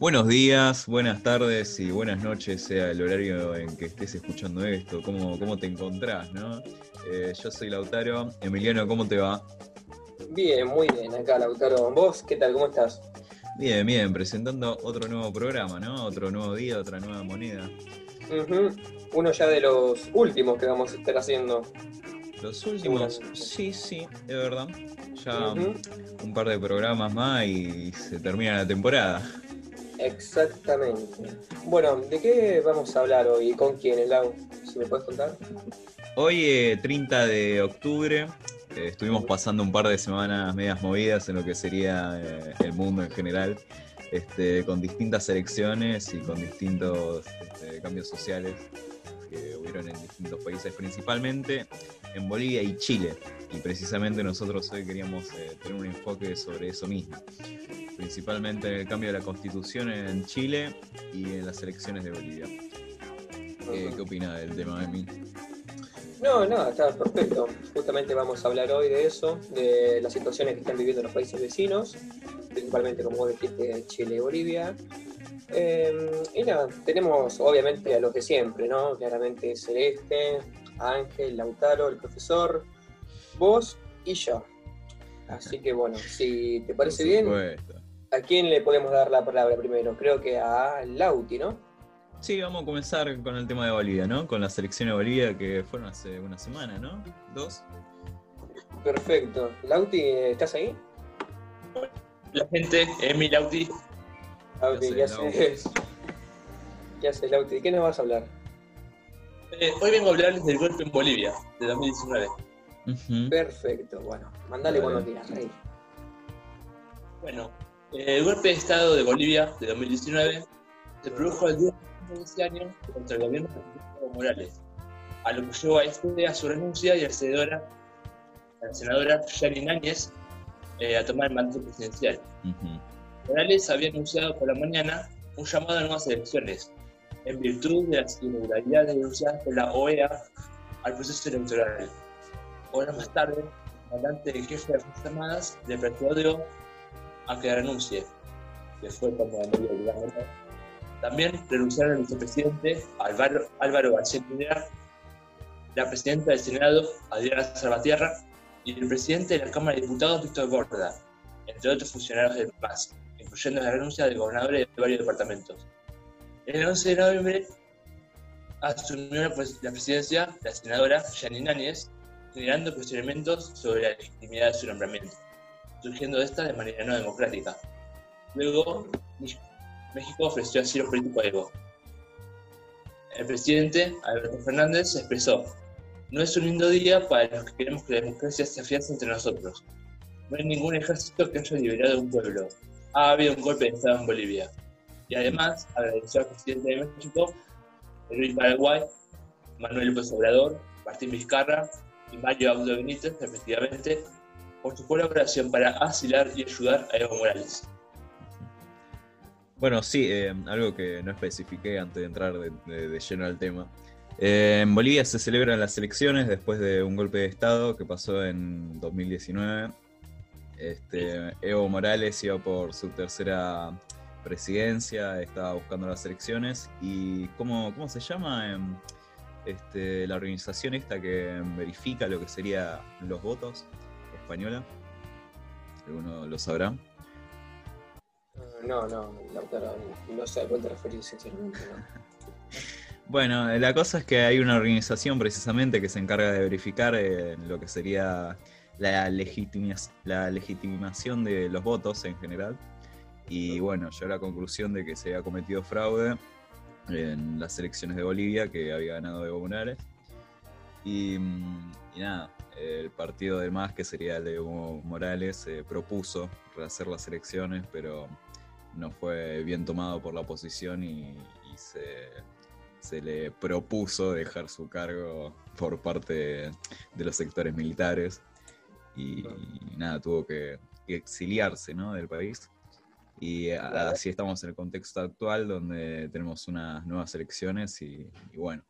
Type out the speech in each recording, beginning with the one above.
Buenos días, buenas tardes y buenas noches, sea el horario en que estés escuchando esto, cómo, cómo te encontrás, ¿no? Eh, yo soy Lautaro. Emiliano, ¿cómo te va? Bien, muy bien, acá Lautaro. ¿Vos qué tal? ¿Cómo estás? Bien, bien, presentando otro nuevo programa, ¿no? Otro nuevo día, otra nueva moneda. Ujú, Uno ya de los últimos que vamos a estar haciendo. Los últimos, sí, sí, es verdad. Ya un par de programas más y se termina la temporada. Exactamente. Bueno, ¿de qué vamos a hablar hoy? ¿Y ¿Con quién, Lau? Si me puedes contar. Hoy, eh, 30 de octubre, eh, estuvimos pasando un par de semanas medias movidas en lo que sería eh, el mundo en general, este, con distintas elecciones y con distintos este, cambios sociales que hubieron en distintos países, principalmente en Bolivia y Chile. Y precisamente nosotros hoy queríamos eh, tener un enfoque sobre eso mismo, principalmente en el cambio de la constitución en Chile y en las elecciones de Bolivia. Eh, ¿Qué opina del tema de mí? No, nada, está perfecto. Justamente vamos a hablar hoy de eso, de las situaciones que están viviendo los países vecinos, principalmente, como vos dijiste, Chile y Bolivia. Eh, y nada, tenemos obviamente a los de siempre, ¿no? Claramente Celeste, Ángel, Lautaro, el profesor, vos y yo. Así que bueno, si te parece bien. ¿a quién le podemos dar la palabra primero? Creo que a Lauti, ¿no? Sí, vamos a comenzar con el tema de Bolivia, ¿no? Con la selección de Bolivia que fueron hace una semana, ¿no? ¿Dos? Perfecto. Lauti, ¿estás ahí? La gente, Emi Lauti, Lauti, sé, ¿qué Lauti. haces? ¿Qué haces, Lauti? ¿De qué nos vas a hablar? Eh, hoy vengo a hablarles del golpe en Bolivia de 2019. Ujú. Perfecto, bueno, mandale Dale. cuando quieras, rey. Bueno, eh, el golpe de Estado de Bolivia de 2019 se produjo el 10 de ese año contra el gobierno de Morales, a lo que llevó a este a su renuncia y a la senadora, a la senadora Yanine Áñez eh, a tomar el mandato presidencial. Morales había anunciado por la mañana un llamado a nuevas elecciones, en virtud de las irregularidades denunciadas por la OEA al proceso electoral. Horas más tarde, el comandante en jefe de las Fuerzas Armadas le persuadió a que renuncie, que fue como medio obligatorio. También renunciaron el vicepresidente Álvaro, Álvaro García Linera, la presidenta del Senado, Adriana Salvatierra, y el presidente de la Cámara de Diputados, Víctor Borda, entre otros funcionarios del MAS, incluyendo la renuncia de gobernadores de varios departamentos. El 11 de noviembre asumió la, pres- la presidencia la senadora Janine Áñez, generando cuestionamientos sobre la legitimidad de su nombramiento, surgiendo esta de manera no democrática. Luego, México ofreció asilo político a Evo. El presidente, Alberto Fernández, expresó, no es un lindo día para los que queremos que la democracia se afiance entre nosotros. No hay ningún ejército que haya liberado un pueblo. Ha habido un golpe de Estado en Bolivia. Y además agradeció al presidente de México, Luis Paraguay, Manuel López Obrador, Martín Vizcarra y Mario Abdo Benítez, respectivamente, por su colaboración para asilar y ayudar a Evo Morales. Bueno, sí, eh, algo que no especifiqué antes de entrar de, de- de lleno al tema. Eh, en Bolivia se celebran las elecciones después de un golpe de Estado que pasó en 2019. Este, Evo Morales iba por su tercera presidencia, estaba buscando las elecciones. ¿Y cómo, cómo se llama? Em, este, la organización esta que verifica lo que serían los votos española. ¿Alguno lo sabrá? No, no, Lautaro, no sé a cuál te referís, sinceramente. ¿no? Bueno, la cosa es que hay una organización precisamente que se encarga de verificar eh, lo que sería la, legitimas- la legitimación de los votos en general. Y bueno, llegó a la conclusión de que se había cometido fraude en las elecciones de Bolivia, que había ganado Evo Morales. Y, mm, y nada, el partido del MAS, que sería el de Evo Morales, eh, propuso rehacer las elecciones, pero no fue bien tomado por la oposición y, y se, se le propuso dejar su cargo por parte de los sectores militares y, nada, tuvo que, que exiliarse ¿no? del país. Y así estamos en el contexto actual donde tenemos unas nuevas elecciones y, y bueno,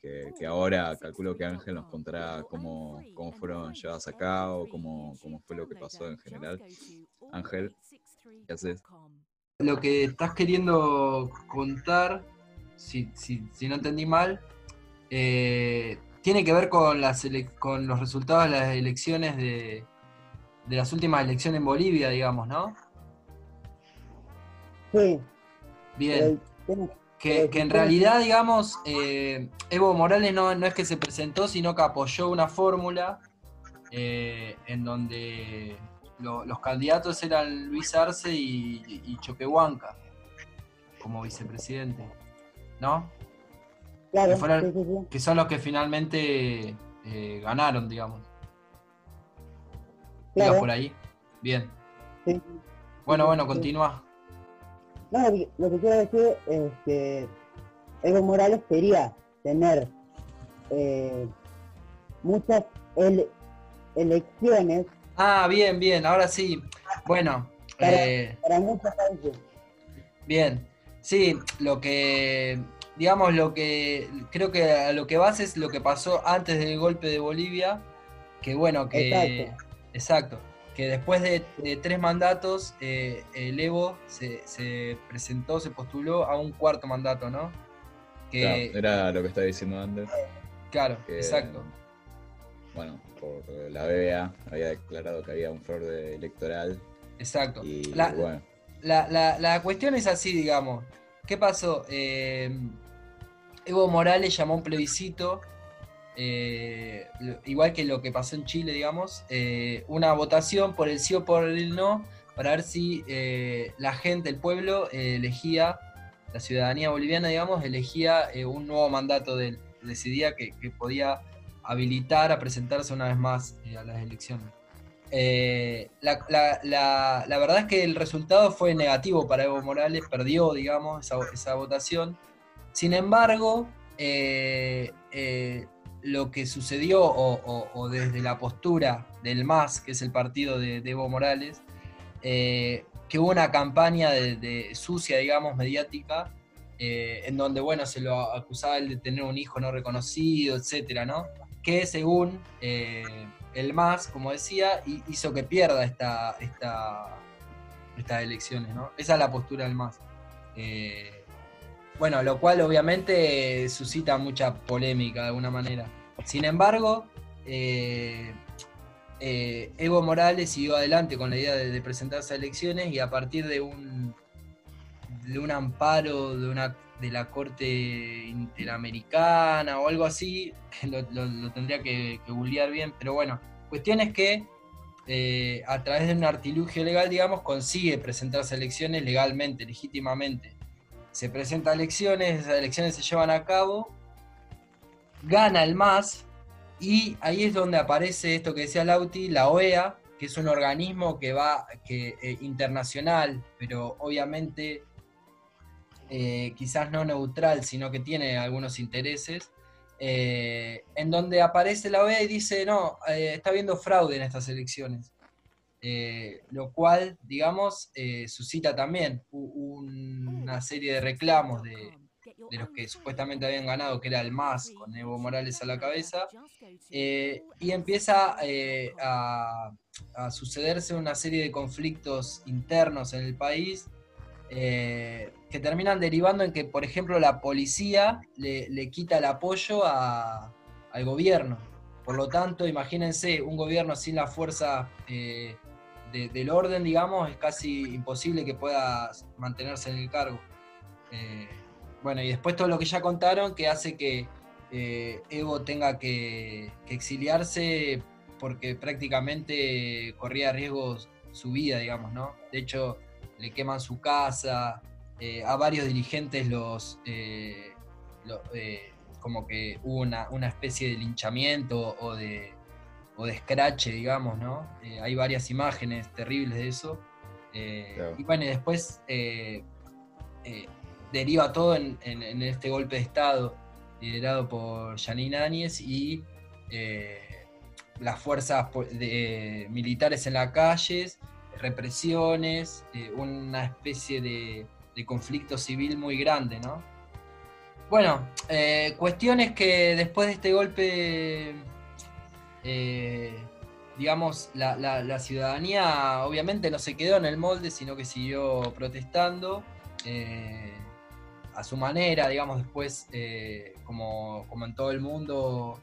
que, que ahora calculo que Ángel nos contará cómo, cómo fueron llevadas a cabo, cómo, cómo fue lo que pasó en general. Ángel, ¿qué haces? lo que estás queriendo contar, si, si, si no entendí mal, eh, tiene que ver con, las ele- con los resultados de las elecciones de, de las últimas elecciones en Bolivia, digamos, ¿no? Sí, Bien. Que, que en realidad, digamos, eh, Evo Morales no, no es que se presentó, sino que apoyó una fórmula eh, en donde lo- los candidatos eran Luis Arce y, y Choquehuanca como vicepresidente, ¿no? claro, que sí, sí. Que son los que finalmente eh, ganaron, digamos. ¿Iba Claro. por ahí? Bien. Sí. Bueno, bueno, continúa. No, lo que, lo que quiero decir es que Evo Morales quería tener eh, muchas ele- elecciones Ah, bien, bien, ahora sí. Bueno, Para- eh, para muchos países. Bien, sí, lo que, digamos, lo que, creo que a lo que vas es lo que pasó antes del golpe de Bolivia, que bueno, que, Exacto. exacto, que después de, de tres mandatos, eh, el Evo se, se presentó, se postuló a un cuarto mandato, ¿no? Que, Claro, era lo que estaba diciendo antes. claro, que, exacto, Bueno, por la BBA había declarado que había un fraude electoral exacto. y La- bueno, la, la- la cuestión es así, digamos. ¿Qué pasó? Eh, Evo Morales llamó un plebiscito, eh, igual que lo que pasó en Chile, digamos, eh, una votación por el sí o por el no, para ver si eh, la gente, el pueblo, elegía, la ciudadanía boliviana, digamos, elegía un nuevo mandato de. Decidía que, podía habilitar a presentarse una vez más a las elecciones. La, verdad es que el resultado fue negativo para Evo Morales, perdió, digamos, esa, votación. Sin embargo, lo que sucedió, o, desde la postura del MAS, que es el partido de, Evo Morales, eh, que hubo una campaña de, sucia, digamos, mediática, eh, en donde, bueno, se lo acusaba él de tener un hijo no reconocido, etcétera, ¿no? Que según eh, el MAS, como decía, hi- hizo que pierda esta, esta, estas elecciones, ¿no? Esa es la postura del MAS. Eh, bueno, lo cual obviamente suscita mucha polémica de alguna manera. Sin embargo, eh, eh, Evo Morales siguió adelante con la idea de, presentarse a elecciones y a partir de un, de un amparo de, una, de la Corte Interamericana o algo así, lo, lo- lo tendría que, que bien, pero bueno, cuestión es que eh, a través de un artilugio legal, digamos, consigue presentarse a elecciones legalmente, legítimamente. Se presenta a elecciones, esas elecciones se llevan a cabo, gana el MAS, y ahí es donde aparece esto que decía Lauti, la OEA, que es un organismo que va que, eh, internacional, pero obviamente eh, quizás no neutral, sino que tiene algunos intereses, eh, en donde aparece la OEA y dice, no, está habiendo fraude en estas elecciones. Eh, lo cual, digamos, eh, suscita también una serie de reclamos de, los que supuestamente habían ganado, que era el MAS, con Evo Morales a la cabeza, eh, y empieza a, sucederse una serie de conflictos internos en el país que terminan derivando en que, por ejemplo, la policía le, quita el apoyo al gobierno. Por lo tanto, imagínense, un gobierno sin la fuerza de- del orden, digamos, es casi imposible que pueda mantenerse en el cargo. Eh, bueno, y después todo lo que ya contaron que hace que eh, Evo tenga que, exiliarse porque prácticamente corría riesgos su vida, digamos, ¿no? De hecho, le queman su casa, eh, a varios dirigentes los... lo- eh, como que hubo una, una especie de linchamiento o de, o de escrache, digamos, ¿no? Eh, hay varias imágenes terribles de eso. Eh, Claro. Y bueno, y después eh, deriva todo en, en- en este golpe de Estado liderado por Janine Áñez y las fuerzas de- militares en las calles, represiones, una especie de, de conflicto civil muy grande, ¿no? Bueno, eh, cuestiones que después de este golpe, eh, digamos, la, la- ciudadanía obviamente no se quedó en el molde, sino que siguió protestando eh, a su manera, digamos, después, eh, como, como en todo el mundo,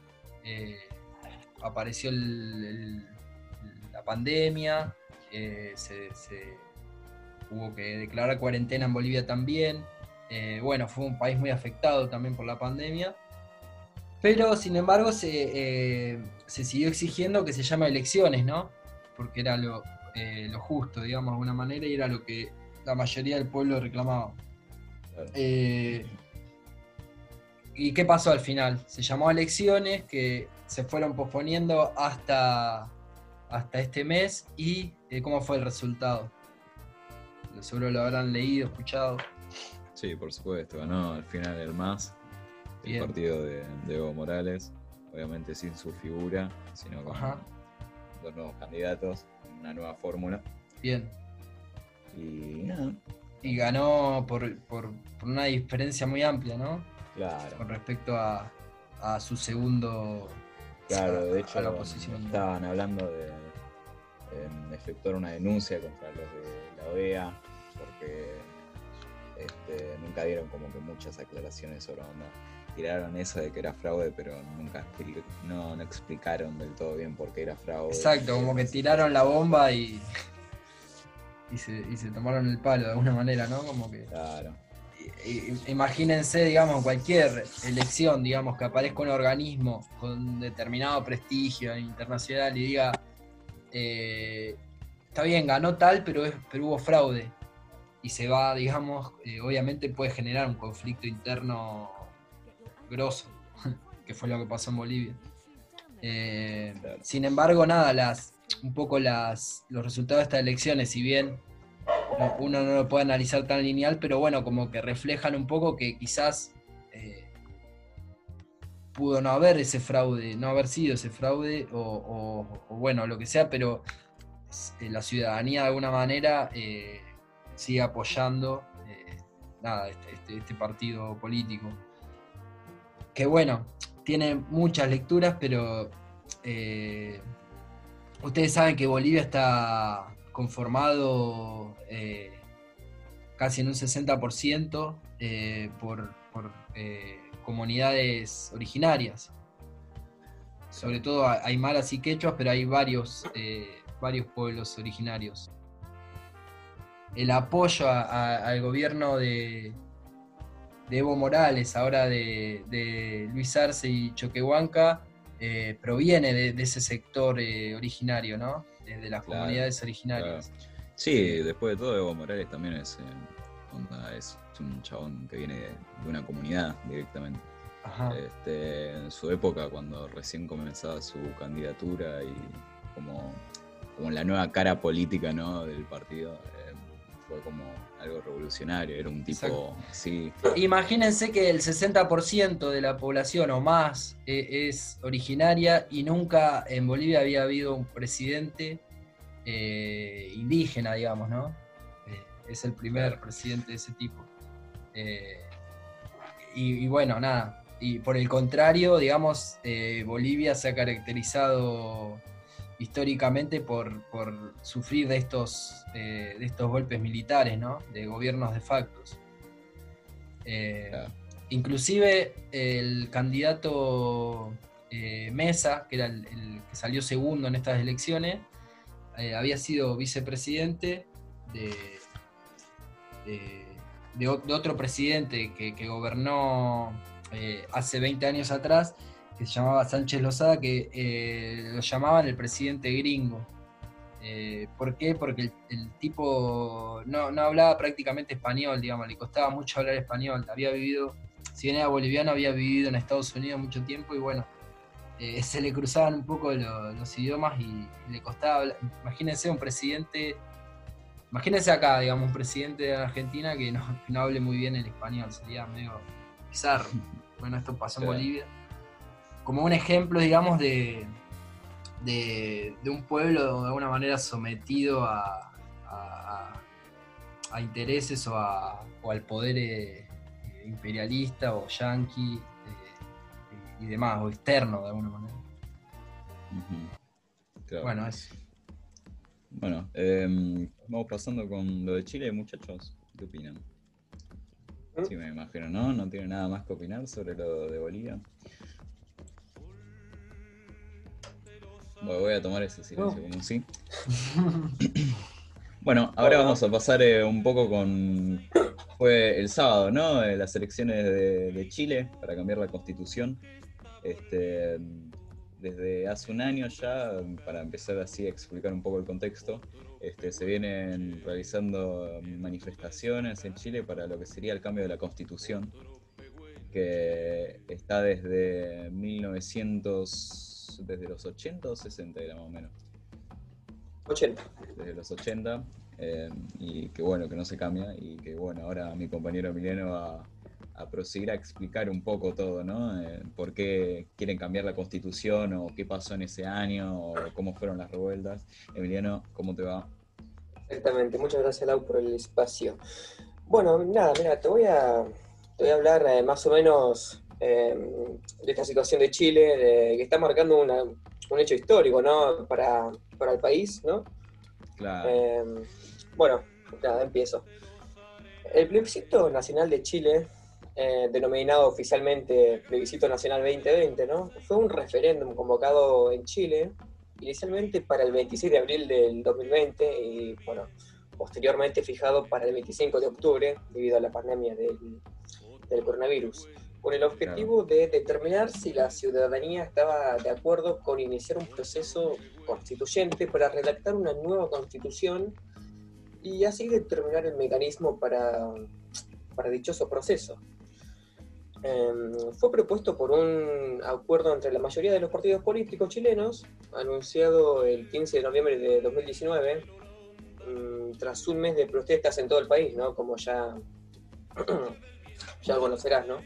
apareció la pandemia, se, hubo que declarar cuarentena en Bolivia también. Bueno, fue un país muy afectado también por la pandemia. Pero, sin embargo, se, se siguió exigiendo que se llame elecciones, ¿no? Porque era lo, eh, lo justo, digamos, de alguna manera, y era lo que la mayoría del pueblo reclamaba. Eh, ¿Y qué pasó al final? Se llamó a elecciones que se fueron posponiendo hasta, hasta este mes y eh, ¿cómo fue el resultado? Seguro lo habrán leído, escuchado. Sí, por supuesto, ganó al final el MAS, el partido de, de Evo Morales, obviamente sin su figura, sino con Ajá. dos nuevos candidatos, una nueva fórmula. Bien. Y nada, Y ganó por, por- por una diferencia muy amplia, ¿no? claro. Con respecto a, a su segundo. Claro, a- de hecho la oposición. estaban hablando de efectuar una denuncia contra los de la OEA porque este, nunca dieron como que muchas aclaraciones sobre onda. Tiraron eso de que era fraude, pero nunca no, no explicaron del todo bien por qué era fraude. Exacto, como que tiraron la bomba y. Y se, y se tomaron el palo de alguna manera, ¿no? Como que. Claro, i- Imagínense, digamos, en cualquier elección, digamos, que aparezca un organismo con determinado prestigio internacional y diga, eh, está bien, ganó tal, pero, es, pero hubo fraude. Y se va, digamos, eh, obviamente puede generar un conflicto interno grosso, que fue lo que pasó en Bolivia. Eh, Claro. Sin embargo, nada, las, un poco las, los resultados de estas elecciones, si bien no- uno no lo puede analizar tan lineal, pero bueno, como que reflejan un poco que quizás eh, pudo no haber ese fraude, no haber sido ese fraude, o, o- o bueno, lo que sea, pero eh, la ciudadanía de alguna manera eh, sigue apoyando eh, nada, este, este- este partido político. Que bueno, tiene muchas lecturas, pero eh, ustedes saben que Bolivia está conformado eh, casi en un 60% eh, por, eh, comunidades originarias. Sobre todo a- aymaras y quechuas, pero hay varios, varios pueblos originarios. El apoyo al gobierno de, de Evo Morales, ahora de, de Luis Arce y Choquehuanca, eh, proviene de, de ese sector eh, originario, ¿no? De, las Claro, comunidades originarias. Sí, después de todo, Evo Morales también es, eh, onda, es un chabón que viene de, de una comunidad directamente. Ajá. Este, en su época, cuando recién comenzaba su candidatura y como, como la nueva cara política ¿no? del partido, fue como algo revolucionario. Era un tipo Exacto. así. Imagínense que el 60% de la población o más eh, es originaria y nunca en Bolivia había habido un presidente eh, indígena, digamos, ¿no? Eh, es el primer presidente de ese tipo. Eh, y, y bueno, nada. Y por el contrario, digamos, eh, Bolivia se ha caracterizado históricamente por, por sufrir de estos, eh, de estos golpes militares, ¿no? De gobiernos de factos. Eh, Claro. Inclusive el candidato eh, Mesa, que era el, el que salió segundo en estas elecciones, había sido vicepresidente de, de, otro presidente que, que gobernó hace 20 años atrás, que se llamaba Sánchez Lozada, que eh, lo llamaban el presidente gringo. Eh, ¿Por qué? Porque el, el tipo no, no hablaba prácticamente español, digamos, le costaba mucho hablar español. Había vivido, si bien era boliviano, había vivido en Estados Unidos mucho tiempo y bueno, eh, se le cruzaban un poco lo- los idiomas y, le costaba hablar. Imagínense un presidente, imagínense acá, digamos, un presidente de Argentina que no, que no hable muy bien el español, sería medio bizarro. Bueno, esto pasó en. Bolivia. Como un ejemplo, digamos, de, de, de un pueblo de alguna manera sometido a, a- intereses o, a- o al poder eh, imperialista o yanqui eh, y, demás, o externo de alguna manera. Claro. Bueno, eso. Bueno, em, vamos pasando con lo de Chile, muchachos. ¿Qué opinan? ¿Mm? Sí, me imagino, ¿no? No tiene nada más que opinar sobre lo de Bolivia. Voy a tomar ese silencio como un sí. Bueno, ahora vamos a pasar eh, un poco con. Fue el sábado, ¿no? Eh, las elecciones de, de Chile para cambiar la constitución. Este, desde hace un año ya, para empezar así a explicar un poco el contexto, este, se vienen realizando manifestaciones en Chile para lo que sería el cambio de la constitución, que está desde 1900, desde los 80 o 60 era más o menos 80. desde los 80 eh, y que bueno, que no se cambia y que bueno, ahora mi compañero Emiliano va a proseguir a explicar un poco todo, ¿no? Eh, por qué quieren cambiar la constitución o qué pasó en ese año o cómo fueron las revueltas. Emiliano, ¿cómo te va? Exactamente, muchas gracias Lau por el espacio. Bueno, nada, mira, te voy a, te voy a hablar eh, más o menos eh, de esta situación de Chile, de- que está marcando una- un hecho histórico, ¿no? Para, para el país, ¿no? Claro, Eh, bueno, nada, empiezo. El plebiscito nacional de Chile, eh, denominado oficialmente Plebiscito Nacional 2020, ¿no? Fue un referéndum convocado en Chile, inicialmente para el 26 de abril del 2020 y, bueno, posteriormente fijado para el 25 de octubre debido a la pandemia del, del coronavirus, con el objetivo de determinar si la ciudadanía estaba de acuerdo con iniciar un proceso constituyente para redactar una nueva constitución y así determinar el mecanismo para, para dichoso proceso. Em, fue propuesto por un acuerdo entre la mayoría de los partidos políticos chilenos, anunciado el 15 de noviembre de 2019, mm, tras un mes de protestas en todo el país, ¿no? Como ya, ya conocerás, ¿no?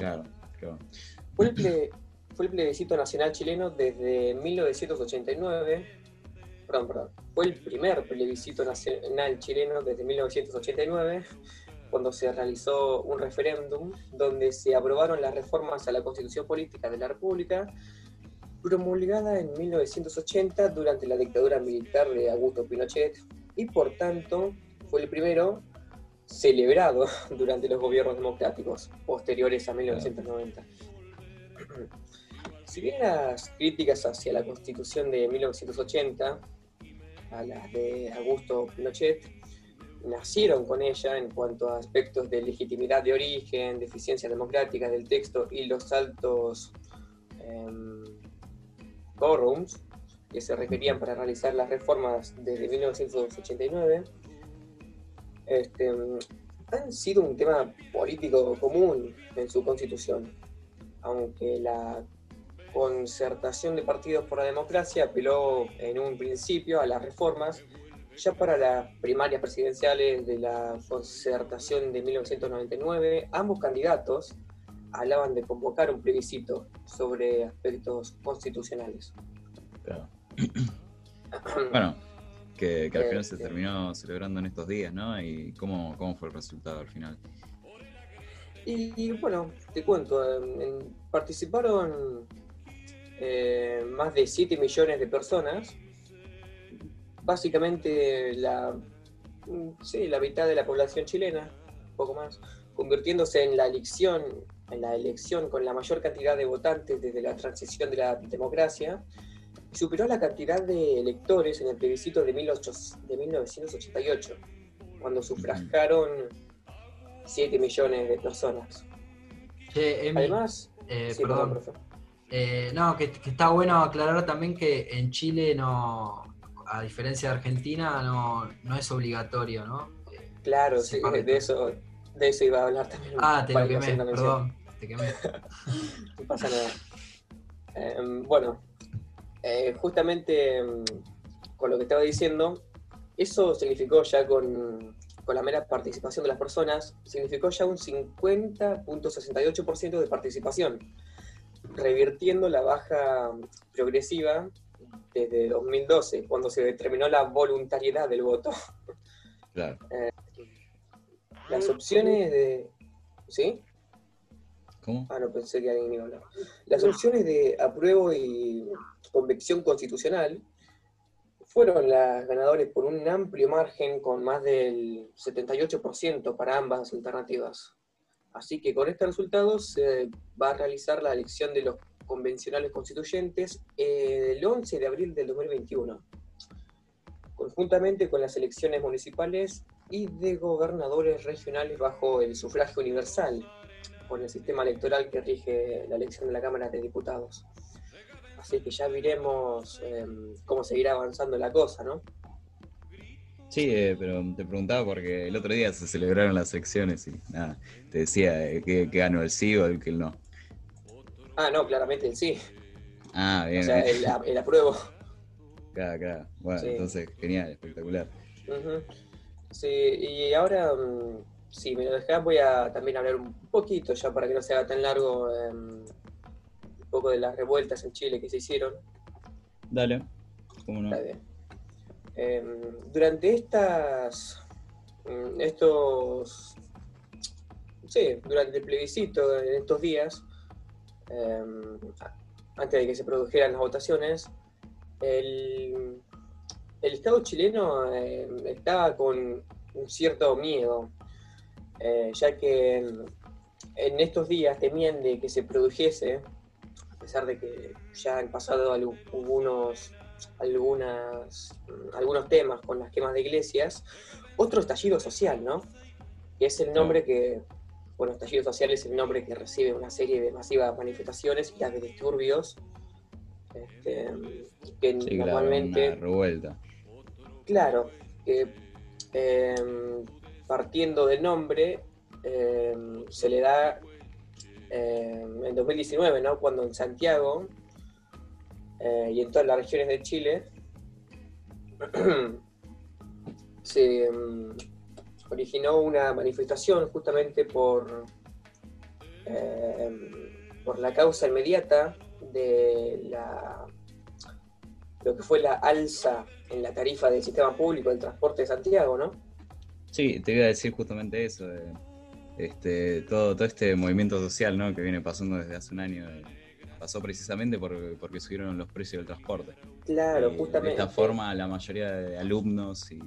Claro, claro. Fue el, ple- fue el plebiscito nacional chileno desde 1989. Perdón, perdón. Fue el primer plebiscito nacional chileno desde 1989, cuando se realizó un referéndum donde se aprobaron las reformas a la Constitución Política de la República, promulgada en 1980 durante la dictadura militar de Augusto Pinochet, y por tanto fue el primero celebrado durante los gobiernos democráticos posteriores a 1990. Si bien las críticas hacia la constitución de 1980, a las de Augusto Pinochet, nacieron con ella en cuanto a aspectos de legitimidad de origen, deficiencia democrática del texto y los altos em, quórums que se requerían para realizar las reformas desde 1989, este, han sido un tema político común en su constitución, aunque la concertación de partidos por la democracia apeló en un principio a las reformas, ya para las primarias presidenciales de la concertación de 1999, ambos candidatos hablaban de convocar un plebiscito sobre aspectos constitucionales. claro. Bueno, que, que al final se terminó celebrando en estos días, ¿no? Y cómo, cómo fue el resultado al final. Y, y, bueno, te cuento, en- en- participaron eh, más de 7 millones de personas, básicamente la, mm, sí, la mitad de la población chilena, un poco más, convirtiéndose en la elección, en la elección con la mayor cantidad de votantes desde la transición de la democracia, superó la cantidad de electores en el plebiscito de, 18 de 1988, cuando sufragaron 7 millones de personas. Che, Emi, Además, eh, sí, perdón. Eh, no, que, que está bueno aclarar también que en Chile no, a diferencia de Argentina, no, no es obligatorio, ¿no? Eh, Claro, Sí, sí, de eso, de eso iba a hablar también. ah, te lo quemé, perdón, te quemé. No pasa nada. Eh, bueno, eh, justamente mm, con lo que estaba diciendo, eso significó ya con, con la mera participación de las personas, significó ya un 50.68% de participación, revirtiendo la baja progresiva desde 2012, cuando se determinó la voluntariedad del voto. Claro. Las opciones de... ¿Sí? ¿Cómo? Ah, no, pensé que alguien iba a hablar. Las opciones de apruebo y convicción constitucional fueron las ganadoras por un amplio margen con más del 78% para ambas alternativas. Así que con este resultado se va a realizar la elección de los convencionales constituyentes eh, el 11 de abril del 2021, conjuntamente con las elecciones municipales y de gobernadores regionales bajo el sufragio universal, con el sistema electoral que rige la elección de la Cámara de Diputados. Así que ya veremos em, cómo seguirá avanzando la cosa, ¿no? Sí, eh, pero te preguntaba porque el otro día se celebraron las elecciones y nada, te decía eh, que, que, ganó el sí o el que el no. Ah, no, claramente el sí. Ah, bien. O sea, el, el apruebo. Claro, claro. Bueno, Sí. entonces, genial, espectacular. Sí, y ahora, mm, si me lo dejás, voy a también hablar un poquito, ya para que no se haga tan largo, em, poco de las revueltas en Chile que se hicieron. Dale, ¿cómo no? Está bien. Em, durante estas, mm, estos, sí, durante el plebiscito, en estos días, em, antes de que se produjeran las votaciones, el, el Estado chileno em, estaba con un cierto miedo, eh, ya que en, en estos días temían de que se produjese, a pesar de que ya han pasado algu- algunos algunas, mm, algunos temas con las quemas de iglesias, otro estallido social, ¿no? Que es el nombre que, bueno, estallido social es el nombre que recibe una serie de masivas manifestaciones y de disturbios este, que Sí, claro, normalmente... una revuelta. Claro, que eh, partiendo del nombre eh, se le da eh, en 2019, ¿no? Cuando en Santiago eh, y en todas las regiones de Chile se mm, originó una manifestación justamente por, eh, por la causa inmediata de la lo que fue la alza en la tarifa del sistema público del transporte de Santiago, ¿no? Sí, te iba a decir justamente eso. de, este, todo, todo este movimiento social ¿no? que viene pasando desde hace un año. eh, pasó precisamente por, porque subieron los precios del transporte. Claro, Y justamente. De esta forma, la mayoría de alumnos y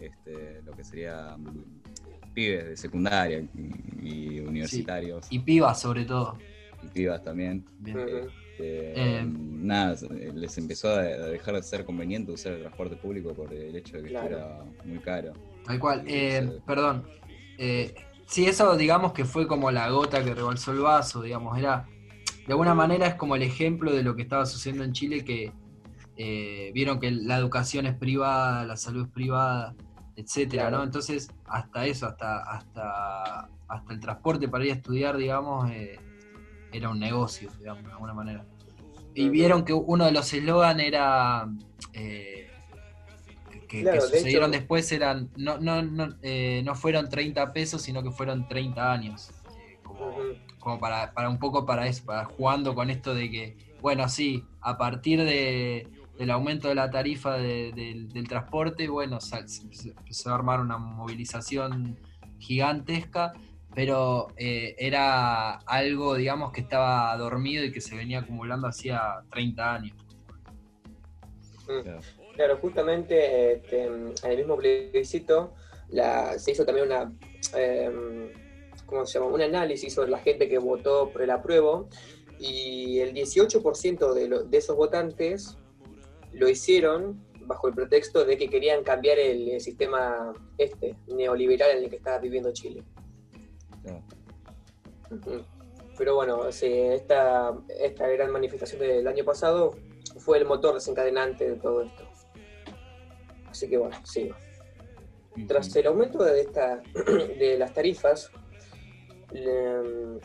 este, lo que sería mm, pibes de secundaria y, y universitarios Y pibas sobre todo. y pibas también, Bien. Este, Eh. nada, les empezó a dejar de ser conveniente usar el transporte público por el hecho de que Claro. fuera muy caro. Tal cual. Eh, perdón. Eh, sí, eso digamos que fue como la gota que rebalsó el vaso, digamos, era. De alguna manera es como el ejemplo de lo que estaba sucediendo en Chile, que eh, vieron que la educación es privada, la salud es privada, etcétera, Claro. ¿no? Entonces, hasta eso, hasta, hasta, hasta el transporte para ir a estudiar, digamos, eh, era un negocio, digamos, de alguna manera. Y vieron que uno de los eslogan era eh, que, Claro, que de sucedieron hecho- después eran no, no, no, eh, no fueron 30 pesos, sino que fueron 30 años. eh, como como para, para un poco para eso, para jugando con esto de que, bueno, sí, a partir de, del aumento de la tarifa de- del- del transporte, bueno, se, se empezó a armar una movilización gigantesca, pero eh, era algo, digamos, que estaba dormido y que se venía acumulando hacía 30 años. Claro. Claro, justamente este, en el mismo plebiscito la, se hizo también una, em, ¿cómo se llama? un análisis sobre la gente que votó por el apruebo y el 18% de, lo- de esos votantes lo hicieron bajo el pretexto de que querían cambiar el, el sistema este neoliberal en el que estaba viviendo Chile. Pero bueno, sí, esta, esta gran manifestación del año pasado fue el motor desencadenante de todo esto. Así que bueno, sí. Tras el aumento de, esta, de las tarifas,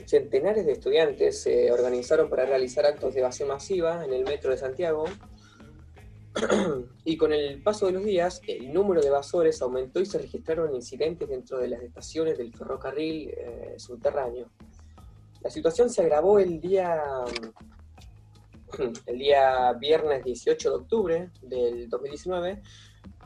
centenares de estudiantes se organizaron para realizar actos de evasión masiva en el metro de Santiago. Y con el paso de los días, el número de evasores aumentó y se registraron incidentes dentro de las estaciones del ferrocarril eh, subterráneo. La situación se agravó el día, el día viernes 18 de octubre del 2019,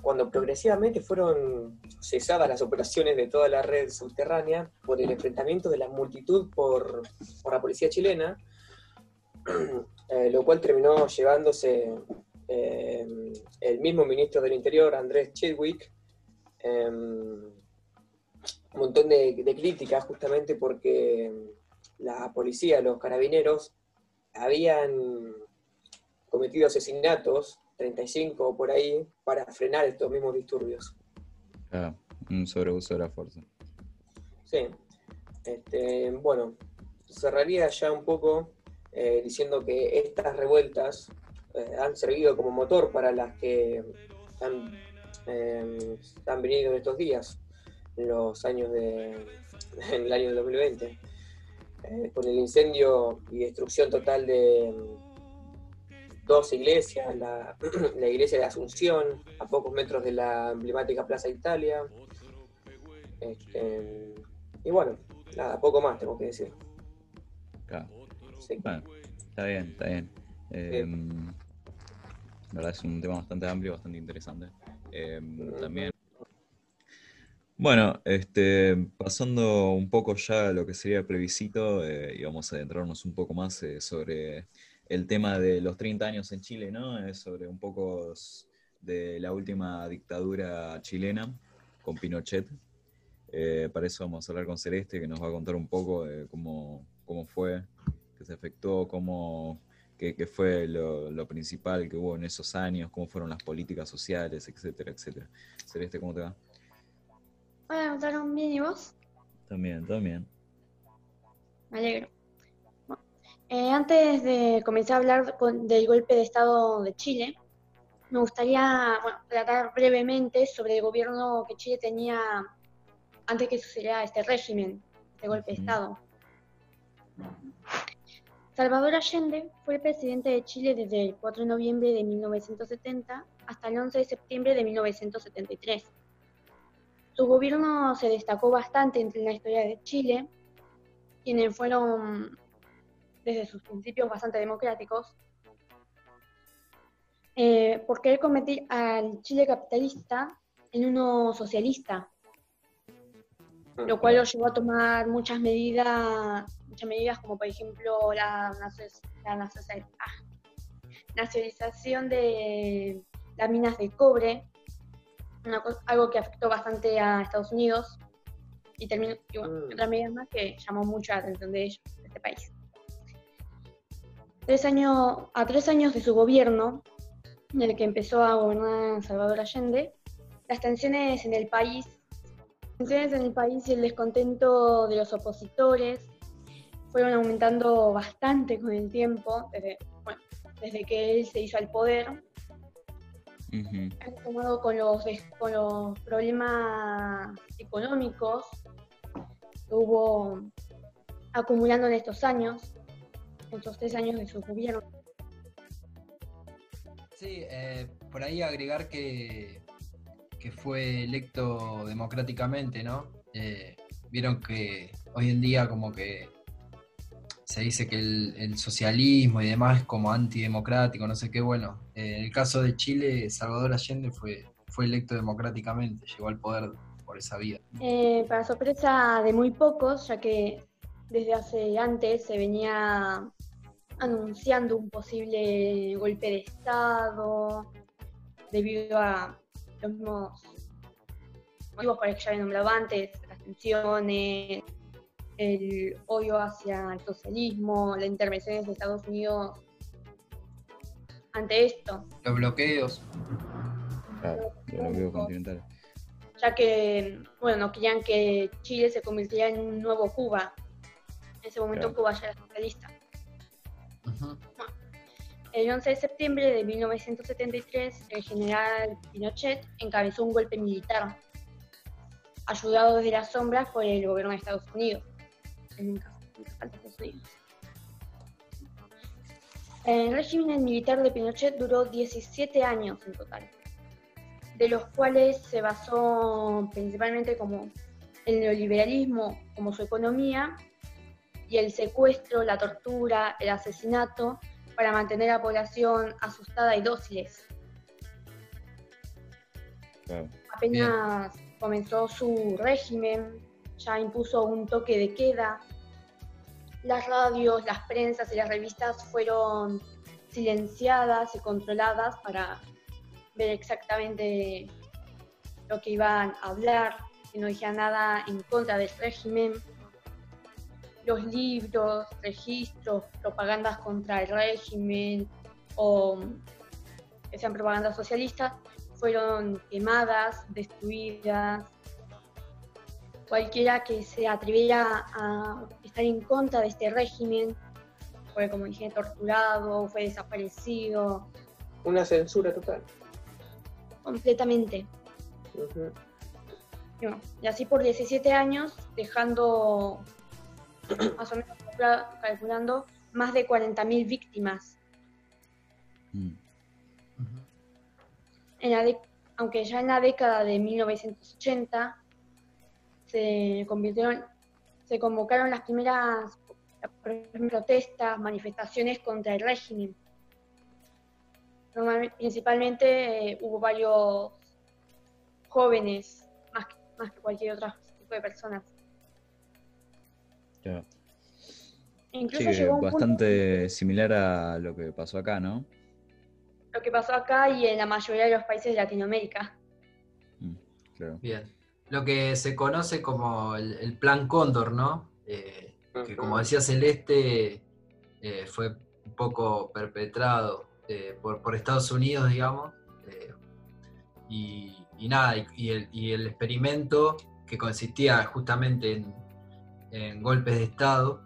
cuando progresivamente fueron cesadas las operaciones de toda la red subterránea por el enfrentamiento de la multitud por, por la policía chilena, eh, lo cual terminó llevándose eh, el mismo ministro del Interior, Andrés Chadwick, em, un montón de críticas justamente porque la policía, los carabineros, habían cometido asesinatos, 35 o por ahí, para frenar estos mismos disturbios. Ah, un sobreuso de la fuerza. Sí. Este, bueno, cerraría ya un poco eh, diciendo que estas revueltas eh, han servido como motor para las que han, eh, han venido en estos días, en los años de, en el año 2020, con el incendio y destrucción total de dos iglesias, la, la iglesia de Asunción, a pocos metros de la emblemática Plaza Italia. Este, y bueno, nada, poco más tengo que decir. Claro. Sí. Bueno, está bien, está bien. Eh, la verdad es un tema bastante amplio, bastante interesante. Eh, también. Bueno, este, pasando un poco ya a lo que sería el plebiscito, eh, y vamos a adentrarnos un poco más eh, sobre el tema de los 30 años en Chile, ¿no? Es sobre un poco de la última dictadura chilena con Pinochet. Eh, para eso vamos a hablar con Celeste, que nos va a contar un poco de cómo, cómo fue, que se afectó, cómo, qué, qué fue lo, lo principal que hubo en esos años, cómo fueron las políticas sociales, etcétera, etcétera. Celeste, ¿cómo te va? Hola, ¿notaron bien y vos? También, también. Me alegro. Eh, antes de comenzar a hablar con- del golpe de Estado de Chile, me gustaría bueno, tratar brevemente sobre el gobierno que Chile tenía antes que sucediera este régimen de golpe de. Estado. Salvador Allende fue el presidente de Chile desde el 4 de noviembre de 1970 hasta el 11 de septiembre de 1973. Su gobierno se destacó bastante entre la historia de Chile, quienes fueron desde sus principios bastante democráticos, eh, por querer convertir al Chile capitalista en uno socialista, lo cual lo llevó a tomar muchas medidas, muchas medidas como por ejemplo la, ah, nacionalización de las minas de cobre, una co- algo que afectó bastante a Estados Unidos y, terminó, y bueno, Mm. otras medidas más que llamó mucho la atención de ellos, de este país. Tres años, a tres años de su gobierno, en el que empezó a gobernar Salvador Allende, las tensiones en el país, tensiones en el país y el descontento de los opositores fueron aumentando bastante con el tiempo, desde, bueno, desde que él se hizo al poder, han tomado con los, con los problemas económicos que hubo acumulando en estos años, estos tres años de su gobierno. Sí, eh, por ahí agregar que, que fue electo democráticamente, ¿no? Eh, Vieron que hoy en día como que se dice que el, el socialismo y demás es como antidemocrático, no sé qué, bueno, eh, en el caso de Chile, Salvador Allende fue, fue electo democráticamente, llegó al poder por esa vía. Eh, para sorpresa de muy pocos, ya que desde hace antes se venía anunciando un posible golpe de Estado debido a los mismos motivos por los que ya había nombrado antes, las tensiones, el odio hacia el socialismo, las intervenciones de Estados Unidos ante esto. Los bloqueos, Claro, yo lo veo continental. ya que, bueno, no querían que Chile se convirtiera en un nuevo Cuba. En ese momento Claro. Cuba ya era socialista. ujú, El 11 de septiembre de 1973, el general Pinochet encabezó un golpe militar, ayudado desde las sombras por el gobierno de Estados Unidos. Que Nunca, nunca falta Estados Unidos. El régimen militar de Pinochet duró 17 años en total, de los cuales se basó principalmente como el neoliberalismo como su economía y el secuestro, la tortura, el asesinato para mantener a la población asustada y dóciles. Claro. Apenas comenzó su régimen, ya impuso un toque de queda. Las radios, las prensas y las revistas fueron silenciadas y controladas para ver exactamente lo que iban a hablar, que no dijeran nada en contra del régimen. Los libros, registros, propagandas contra el régimen o que sean propagandas socialistas fueron quemadas, destruidas. Cualquiera que se atreviera a estar en contra de este régimen fue, como dije, torturado, fue desaparecido. Una censura total. Completamente. Y así por 17 años, dejando, más o menos calculando, más de 40.000 víctimas. Mm. aunque ya en la década de 1980 se convirtieron, se convocaron las primeras protestas, manifestaciones contra el régimen. Principalmente eh, hubo varios jóvenes, más que, más que cualquier otro tipo de personas. Incluso llegó bastante similar a lo que pasó acá, ¿no? Lo que pasó acá y en la mayoría de los países de Latinoamérica. Mm, Bien. Lo que se conoce como el, Plan Cóndor, ¿no? Eh, que como decía Celeste, eh, fue un poco perpetrado eh, por, Estados Unidos, digamos. Eh, y, nada, y, el, experimento que consistía justamente en, golpes de Estado,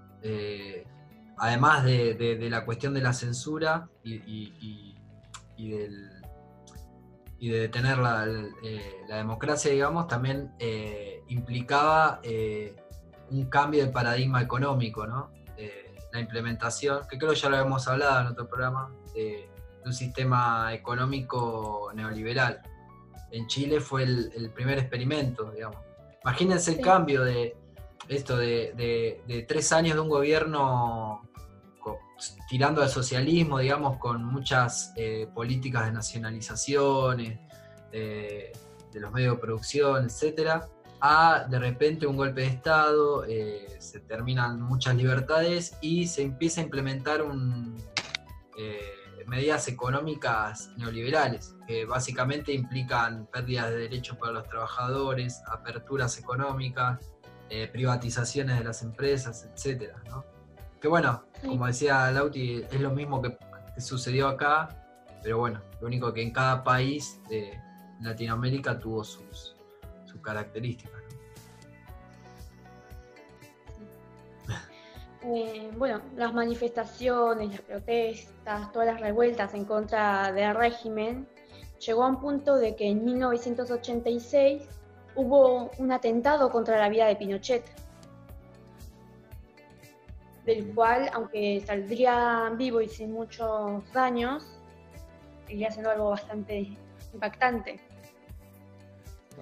además de, la cuestión de la censura y, de detener la, la, democracia, digamos, también implicaba un cambio de paradigma económico, ¿no? la implementación, que creo que ya lo habíamos hablado en otro programa, de, un sistema económico neoliberal. En Chile fue el, primer experimento, digamos. Imagínense el cambio de esto, de, tres años de un gobierno tirando al socialismo, digamos, con muchas eh, políticas de nacionalizaciones, de los medios de producción, etcétera, a de repente un golpe de Estado, eh, se terminan muchas libertades y se empieza a implementar un, eh, medidas económicas neoliberales, que básicamente implican pérdidas de derechos para los trabajadores, aperturas económicas, eh, privatizaciones de las empresas, etc. Que bueno, como decía Lauti, es lo mismo que, sucedió acá, pero bueno, lo único que en cada país de Latinoamérica tuvo sus, características. Eh, bueno, las manifestaciones, las protestas, todas las revueltas en contra del régimen, llegó a un punto de que en 1986 hubo un atentado contra la vida de Pinochet, del cual, aunque saldría vivo y sin muchos daños, seguía siendo algo bastante impactante.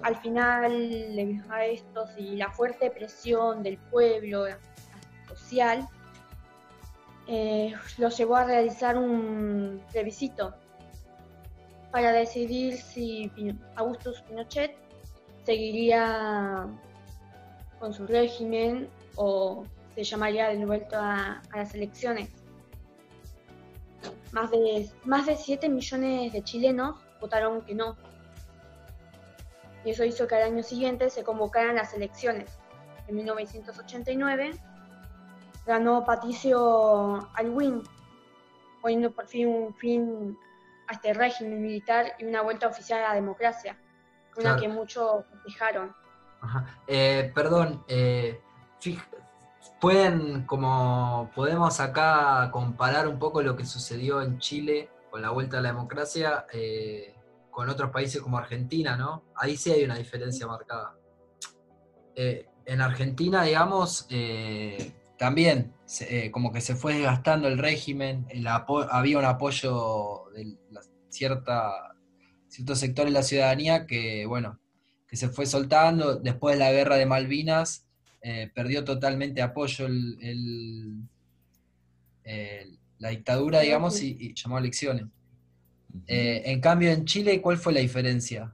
Al final, a esto y la fuerte presión del pueblo social, eh, lo llevó a realizar un plebiscito para decidir si Augustus Pinochet seguiría con su régimen o se llamaría de vuelta a, las elecciones. Más de, más de 7 millones de chilenos votaron que no, y eso hizo que al año siguiente se convocaran las elecciones. En 1989 ganó Patricio Alwin, poniendo por fin un fin a este régimen militar y una vuelta oficial a la democracia, una que muchos fijaron. Eh, perdón, eh, pueden, como podemos acá comparar un poco lo que sucedió en Chile con la vuelta a la democracia, eh, con otros países como Argentina, ¿no? Ahí sí hay una diferencia marcada. En Argentina, digamos, también eh, como que se fue desgastando el régimen, había un apoyo de cierta, ciertos sectores de la ciudadanía que, bueno, que se fue soltando. Después de la guerra de Malvinas, perdió totalmente apoyo la dictadura, digamos, y llamó a elecciones. Eh, en cambio, en Chile, ¿cuál fue la diferencia?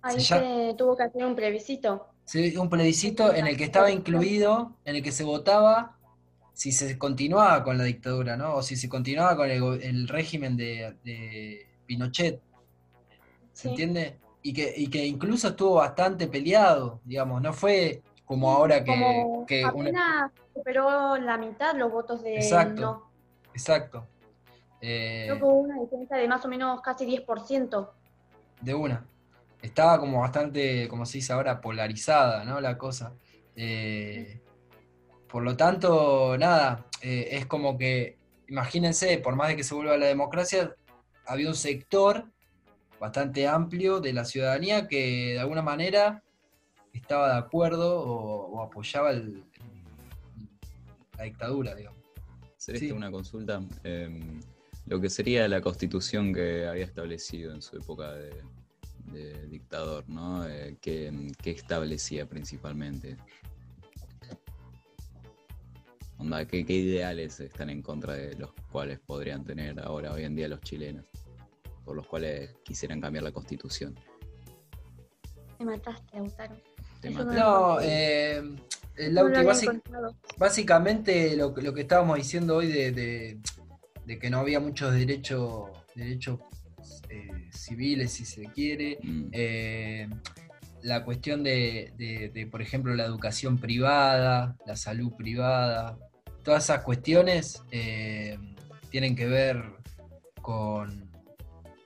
Ahí se, tuvo que hacer un plebiscito. Sí, un plebiscito en el que estaba incluido, en el que se votaba si se continuaba con la dictadura, ¿no? O si se continuaba con el, régimen de, de Pinochet, ¿se Sí. entiende? Y que, y que incluso estuvo bastante peleado, digamos, no fue como ahora que, Como que una- superó la mitad los votos de Exacto. no. Exacto. Eh, Creo que hubo una diferencia de más o menos casi 10%. de una. Estaba como bastante, como se dice ahora, polarizada, ¿no? La cosa. Eh, por lo tanto, nada, eh, es como que, imagínense, por más de que se vuelva a la democracia, había un sector bastante amplio de la ciudadanía que de alguna manera estaba de acuerdo o, o apoyaba el- la dictadura, digamos. Celeste, Sí. una consulta. em, lo que sería la constitución que había establecido en su época de, de dictador, ¿no? Eh, ¿qué, qué establecía principalmente? Onda, ¿qué, qué ideales están en contra de los cuales podrían tener ahora, hoy en día, los chilenos? Por los cuales quisieran cambiar la constitución. Me mataste, Lautaro. Te Eso maté. No, eh, el No lo Lauti, había básic- encontrado. Básicamente lo, que- lo que estábamos diciendo hoy de, de- de que no había muchos derechos, derechos eh, civiles, si se quiere, Mm, eh, la cuestión de, de- de, por ejemplo, la educación privada, la salud privada, todas esas cuestiones eh, tienen que ver con,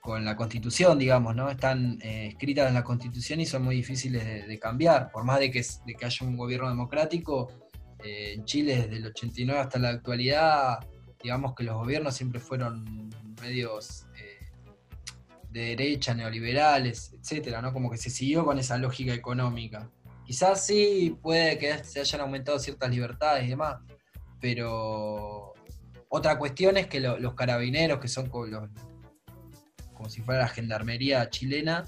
con la constitución, digamos, ¿no? Están eh, escritas en la constitución y son muy difíciles de, cambiar. Por más de que, de que haya un gobierno democrático, eh, en Chile desde el 89 hasta la actualidad, digamos que los gobiernos siempre fueron medios de derecha, neoliberales, etcétera, ¿no? Como que se siguió con esa lógica económica. Quizás sí puede que se hayan aumentado ciertas libertades y demás, pero otra cuestión es que lo- los carabineros, que son como, los- como si fuera la gendarmería chilena,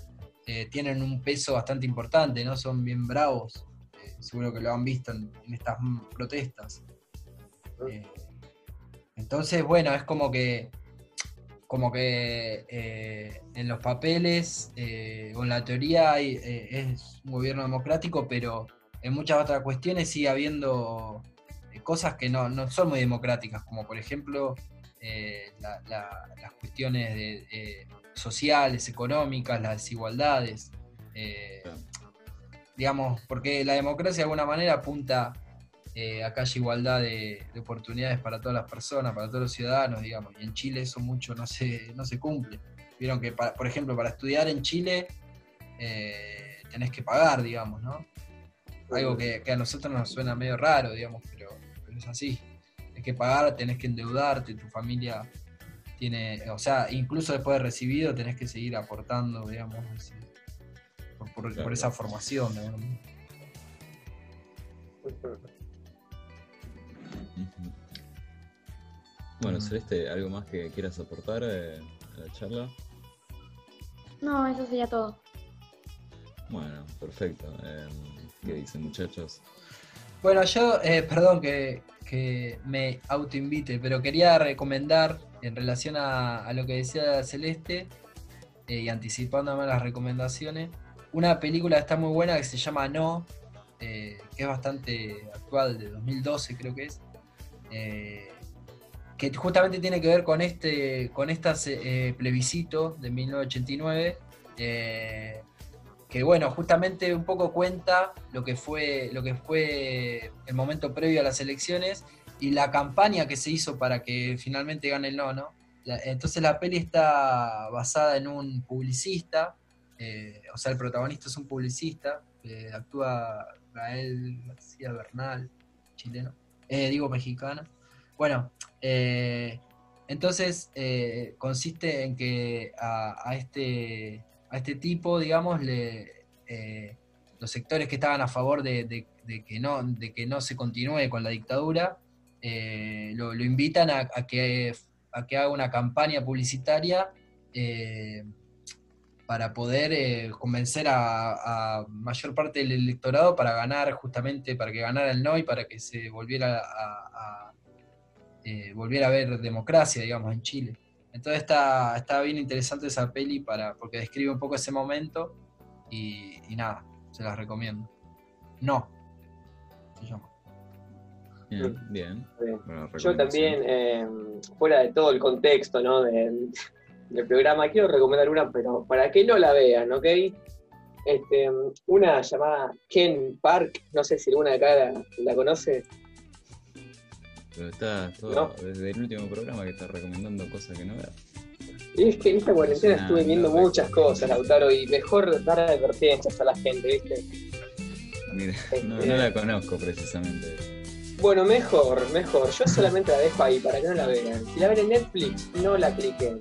eh, tienen un peso bastante importante, ¿no? Son bien bravos. Eh, seguro que lo han visto en, en estas protestas. Eh, entonces, bueno, es como que como que eh, en los papeles eh, o en la teoría hay, eh, es un gobierno democrático, pero en muchas otras cuestiones sigue habiendo cosas que no, no son muy democráticas, como por ejemplo eh, la- la- las cuestiones de, eh, sociales, económicas, las desigualdades. eh, digamos, porque la democracia de alguna manera apunta a que haya igualdad de, de oportunidades para todas las personas, para todos los ciudadanos, digamos, y en Chile eso mucho no se, no se cumple. Vieron que, para- por ejemplo, para estudiar en Chile tenés que pagar, digamos, ¿no? Algo que, que a nosotros nos suena medio raro, digamos, pero es así. Tenés que pagar, tenés que endeudarte, tu familia tiene, o sea, incluso después de recibido tenés que seguir aportando, digamos, por, por- por Claro. esa formación, digamos. Ujú. Bueno. Celeste, ¿algo más que quieras aportar eh, a la charla? No, eso sería todo. Bueno, perfecto. Em, ¿Qué dicen muchachos? Bueno, yo, eh, perdón que, que me autoinvite, pero quería recomendar en relación a, lo que decía Celeste eh, y anticipándome las recomendaciones, una película está muy buena que se llama No, eh, que es bastante actual, de 2012 creo que es, eh, que justamente tiene que ver con este con este plebiscito de 1989. Que bueno, justamente un poco cuenta lo que fue lo que fue el momento previo a las elecciones y la campaña que se hizo para que finalmente gane el no, ¿no? Entonces la peli está basada en un publicista, eh, o sea, el protagonista es un publicista, eh, actúa Gael García Bernal, chileno, eh, digo mexicano. Bueno, entonces consiste en que a este, a este tipo, digamos, le, eh, los sectores que estaban a favor de, de- que, no, de que no se continúe con la dictadura, eh, lo, invitan a, a que, a que haga una campaña publicitaria eh, para poder eh, convencer a, a mayor parte del electorado para ganar justamente, para que ganara el no y para que se volviera a, a- volviera a haber democracia, digamos, en Chile. Entonces está, está bien interesante esa peli para, porque describe un poco ese momento y, y nada, se las recomiendo. No, se llama. Bien, bien. Bien. Yo también, eh, fuera de todo el contexto ¿no? del, del programa, quiero recomendar una, pero para que no la vean, ¿ok? Este, una llamada Ken Park, no sé si alguna de acá la, la conoce. Pero está todo, No. desde el último programa que estás recomendando cosas que no veas. Y es que en esta cuarentena Es una estuve viendo muchas cosas, Lautaro, y mejor dar advertencias a la gente, ¿viste? Mira, no, Este- no la conozco precisamente. Bueno, mejor, mejor. Yo solamente la dejo ahí para que no la vean. Si la ven en Netflix, no la cliquen.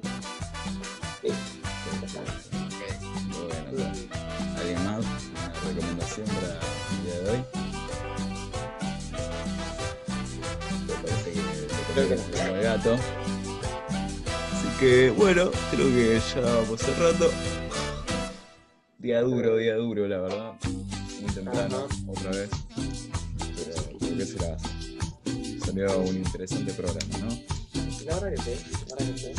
Creo que el gato. Así que bueno, creo que ya vamos cerrando. Día duro, día duro, la verdad. Muy temprano, Ajá. otra vez. Pero, ¿por qué será? Salió un interesante programa, ¿no? La verdad que sí, la verdad que sí.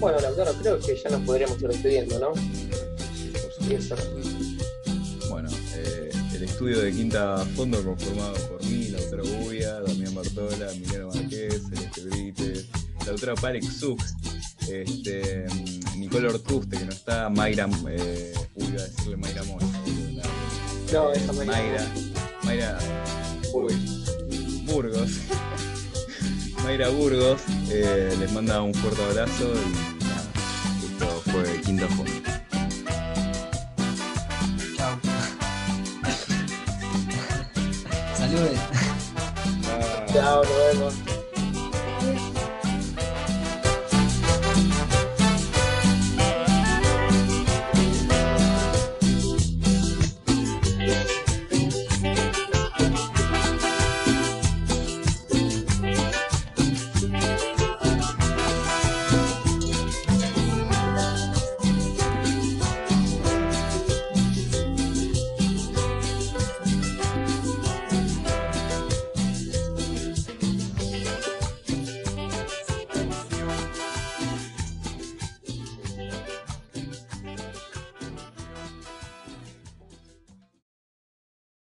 Bueno, Lautaro, creo que ya nos podríamos ir despidiendo, ¿no? Por supuesto. eso. Bueno, eh, el estudio de Quinta Fondo conformado por mí, Lautaro Gubia, Damián Bartola, Emiliano Marqués, Brites, Lautaro Parex Suk, este, mm, Nicole Ortuste, que no está, Mayra, eh, uy, iba a decirle Mayra Moya, no. No, Eh, esa Mayra. Mayra, Mayra Uy. Burgos. Mayra Burgos, eh, les manda un fuerte abrazo y nada, esto fue Quinta Fondo. Chao. Saludes. Chao, nos vemos.